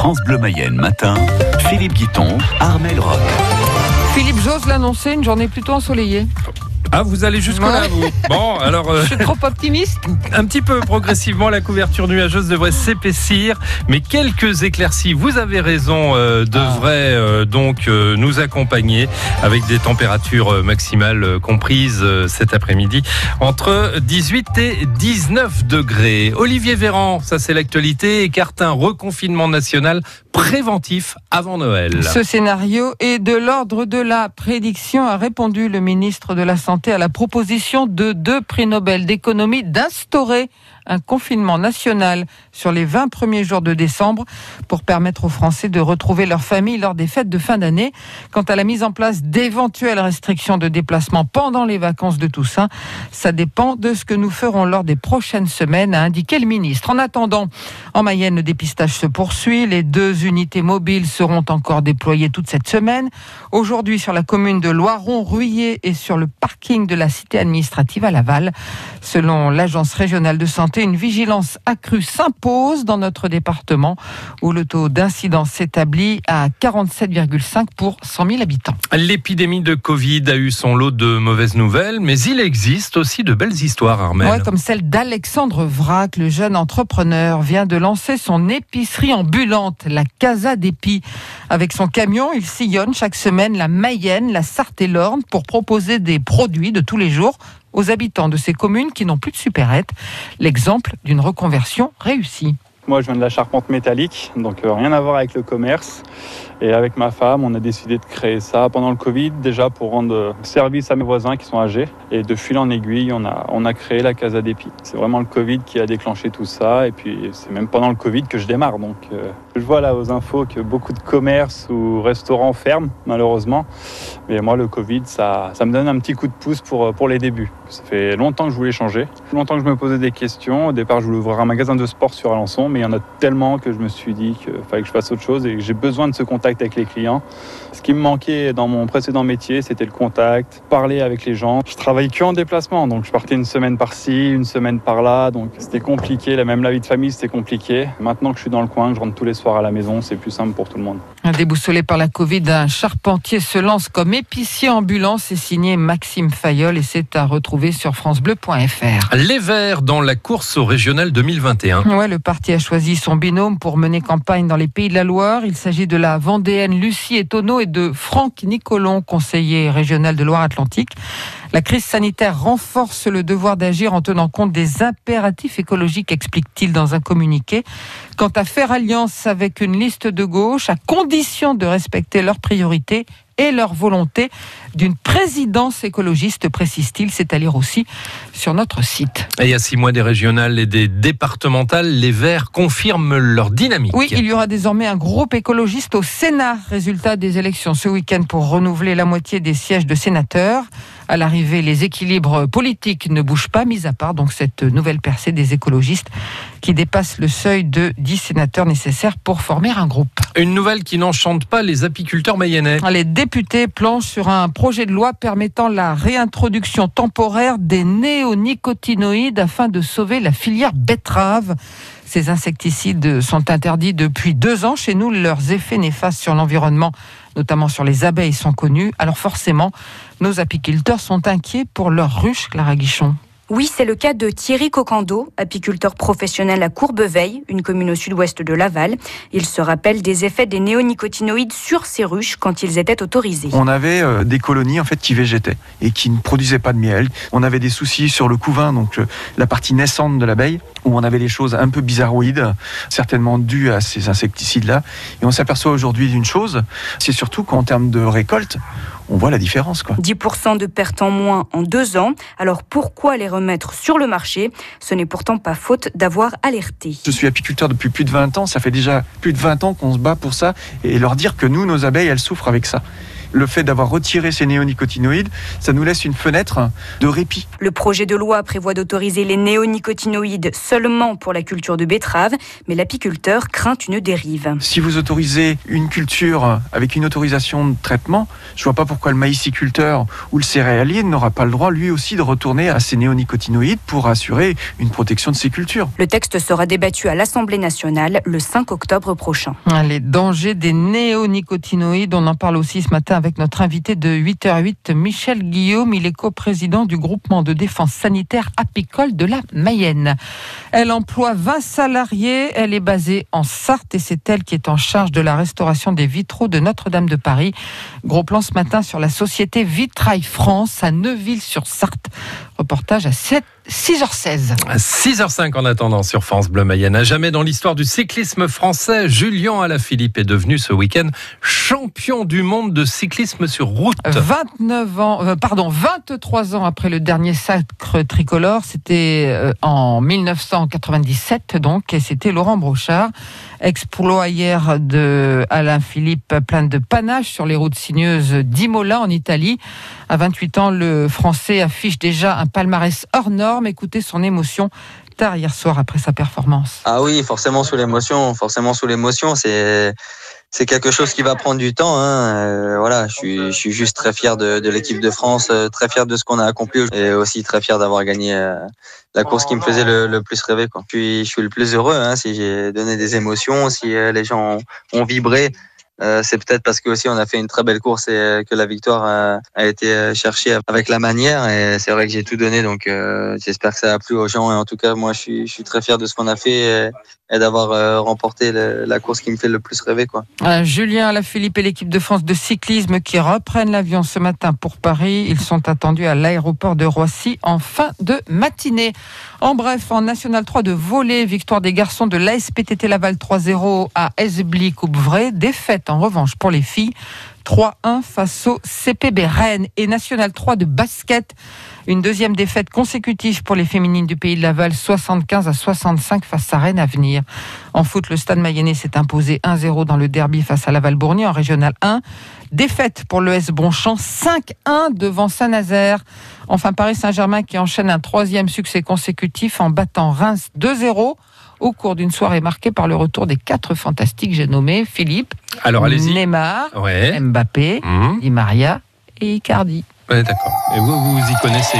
France Bleu Mayenne matin, Philippe Guiton, Armel Rock. Philippe, j'ose l'annoncer, une journée plutôt ensoleillée. Ah, vous allez jusque-là, vous Bon, alors, euh, Je suis trop optimiste. un petit peu progressivement, la couverture nuageuse devrait s'épaissir, mais quelques éclaircies, vous avez raison, euh, devraient euh, donc euh, nous accompagner avec des températures maximales comprises euh, cet après-midi entre 18 et 19 degrés. Olivier Véran, ça c'est l'actualité, écarte un reconfinement national préventif avant Noël. Ce scénario est de l'ordre de la prédiction, a répondu le ministre de la Santé à la proposition de deux prix Nobel d'économie d'instaurer un confinement national sur les 20 premiers jours de décembre pour permettre aux Français de retrouver leur famille lors des fêtes de fin d'année. Quant à la mise en place d'éventuelles restrictions de déplacement pendant les vacances de Toussaint, ça dépend de ce que nous ferons lors des prochaines semaines, a indiqué le ministre. En attendant, en Mayenne, le dépistage se poursuit. Les deux unités mobiles seront encore déployées toute cette semaine. Aujourd'hui, sur la commune de Loiron-Ruillé et sur le parking de la cité administrative à Laval. Selon l'Agence régionale de santé, une vigilance accrue s'impose dans notre département où le taux d'incidence s'établit à 47,5 pour 100 000 habitants. L'épidémie de Covid a eu son lot de mauvaises nouvelles, mais il existe aussi de belles histoires, Armel. Ouais, comme celle d'Alexandre Vrac, le jeune entrepreneur, vient de lancer son épicerie ambulante, la Casa d'Épis. Avec son camion, il sillonne chaque semaine la Mayenne, la Sarthe et l'Orne pour proposer des produits de tous les jours aux habitants de ces communes qui n'ont plus de supérette. L'exemple d'une reconversion réussie. Moi, je viens de la charpente métallique, donc euh, rien à voir avec le commerce. Et avec ma femme, on a décidé de créer ça pendant le Covid, déjà pour rendre euh, service à mes voisins qui sont âgés. Et de fil en aiguille, on a, on a créé la Casa d'Épis. C'est vraiment le Covid qui a déclenché tout ça. Et puis, c'est même pendant le Covid que je démarre. Donc, euh, je vois là aux infos que beaucoup de commerces ou restaurants ferment, malheureusement. Mais moi, le Covid, ça, ça me donne un petit coup de pouce pour, pour les débuts. Ça fait longtemps que je voulais changer. Longtemps que je me posais des questions. Au départ, je voulais ouvrir un magasin de sport sur Alençon, mais il y en a tellement que je me suis dit qu'il fallait que je fasse autre chose et que j'ai besoin de ce contact avec les clients. Ce qui me manquait dans mon précédent métier, c'était le contact, parler avec les gens. Je travaillais que en déplacement, donc je partais une semaine par-ci, une semaine par-là, donc c'était compliqué. Là, Même la vie de famille, c'était compliqué. Maintenant que je suis dans le coin, que je rentre tous les soirs à la maison, c'est plus simple pour tout le monde. Déboussolé par la Covid, un charpentier se lance comme épicier ambulant. C'est signé Maxime Fayol et c'est à retrouver sur francebleu.fr. Les Verts dans la course au régional 2021. Ouais, le parti a choisi son binôme pour mener campagne dans les Pays de la Loire. Il s'agit de la Vendéenne Lucie Etonneau et de Franck Nicolon, conseiller régional de Loire-Atlantique. La crise sanitaire renforce le devoir d'agir en tenant compte des impératifs écologiques, explique-t-il dans un communiqué. Quant à faire alliance avec une liste de gauche, à condition de respecter leurs priorités et leur volonté d'une présidence écologiste, précise-t-il, c'est à lire aussi sur notre site. Et il y a six mois des régionales et des départementales, les Verts confirment leur dynamique. Oui, il y aura désormais un groupe écologiste au Sénat. Résultat des élections ce week-end pour renouveler la moitié des sièges de sénateurs. À l'arrivée, les équilibres politiques ne bougent pas, mis à part donc cette nouvelle percée des écologistes qui dépasse le seuil de 10 sénateurs nécessaires pour former un groupe. Une nouvelle qui n'enchante pas les apiculteurs mayennais. Les députés planchent sur un projet de loi permettant la réintroduction temporaire des néonicotinoïdes afin de sauver la filière betterave. Ces insecticides sont interdits depuis deux ans chez nous. Leurs effets néfastes sur l'environnement, notamment sur les abeilles, sont connus. Alors forcément, nos apiculteurs sont inquiets pour leurs ruches, Clara Guichon. Oui, c'est le cas de Thierry Cocando, apiculteur professionnel à Courbeveille, une commune au sud-ouest de Laval. Il se rappelle des effets des néonicotinoïdes sur ces ruches quand ils étaient autorisés. On avait euh, des colonies en fait qui végétaient et qui ne produisaient pas de miel. On avait des soucis sur le couvain, donc euh, la partie naissante de l'abeille, où on avait des choses un peu bizarroïdes, certainement dues à ces insecticides-là. Et on s'aperçoit aujourd'hui d'une chose, c'est surtout qu'en termes de récolte, on voit la différence. Quoi. 10% de pertes en moins en deux ans. Alors pourquoi les remettre sur le marché? Ce n'est pourtant pas faute d'avoir alerté. Je suis apiculteur depuis plus de 20 ans, ça fait déjà plus de 20 ans qu'on se bat pour ça, et leur dire que nous, nos abeilles, elles souffrent avec ça. Le fait d'avoir retiré ces néonicotinoïdes, ça nous laisse une fenêtre de répit. Le projet de loi prévoit d'autoriser les néonicotinoïdes seulement pour la culture de betterave, mais l'apiculteur craint une dérive. Si vous autorisez une culture avec une autorisation de traitement, je vois pas pourquoi le maïsiculteur ou le céréalier n'aura pas le droit lui aussi de retourner à ces néonicotinoïdes pour assurer une protection de ses cultures. Le texte sera débattu à l'Assemblée nationale le 5 octobre prochain. Les dangers des néonicotinoïdes, on en parle aussi ce matin avec notre invité de 8h08, Michel Guillaume. Il est coprésident du groupement de défense sanitaire apicole de la Mayenne. Elle emploie 20 salariés, elle est basée en Sarthe et c'est elle qui est en charge de la restauration des vitraux de Notre-Dame de Paris. Gros plan ce matin sur la société Vitrail France à Neuville-sur-Sarthe. Reportage à 7 6h16. À 6h05 en attendant sur France Bleu Mayenne. À jamais dans l'histoire du cyclisme français, Julien Alaphilippe est devenu ce week-end champion du monde de cyclisme sur route. 29 ans, euh, pardon, 23 ans après le dernier sacre tricolore, c'était euh, en 1997 donc, et c'était Laurent Brochard. Exploit hier de Alain Philippe plein de panache sur les routes sinueuses d'Imola en Italie. À 28 ans, le Français affiche déjà un palmarès hors norme. Écoutez son émotion tard hier soir après sa performance. Ah oui, forcément sous l'émotion, forcément sous l'émotion. C'est c'est quelque chose qui va prendre du temps. Hein. Euh, voilà, je suis, je suis juste très fier de, l'équipe de France, euh, très fier de ce qu'on a accompli et aussi très fier d'avoir gagné euh, la course qui me faisait le, plus rêver. Quoi. Je, suis, le plus heureux hein, si j'ai donné des émotions, si les gens ont vibré. Euh, c'est peut-être parce que aussi on a fait une très belle course et euh, que la victoire a, a été euh, cherchée avec la manière. Et c'est vrai que j'ai tout donné, donc euh, j'espère que ça a plu aux gens. Et en tout cas, moi, je suis, très fier de ce qu'on a fait et, d'avoir euh, remporté la course qui me fait le plus rêver. Quoi. Euh, Julien Alaphilippe et l'équipe de France de cyclisme qui reprennent l'avion ce matin pour Paris. Ils sont attendus à l'aéroport de Roissy en fin de matinée. En bref, en National 3 de volley, victoire des garçons de l'ASPTT Laval 3-0 à Esbly Coupvray. Défaite en revanche pour les filles. 3-1 face au CPB Rennes et National 3 de basket. Une deuxième défaite consécutive pour les féminines du pays de Laval, 75 à 65 face à Rennes à venir. En foot, le Stade Mayennais s'est imposé 1-0 dans le derby face à Laval-Bourgny en Régional 1. Défaite pour l'ES Bonchamp, 5-1 devant Saint-Nazaire. Enfin, Paris Saint-Germain qui enchaîne un troisième succès consécutif en battant Reims 2-0 au cours d'une soirée marquée par le retour des quatre fantastiques, j'ai nommé Philippe, Alors. Neymar, Ouais. Mbappé, Mmh. Di Maria et Icardi. D'accord. Et vous, vous y connaissez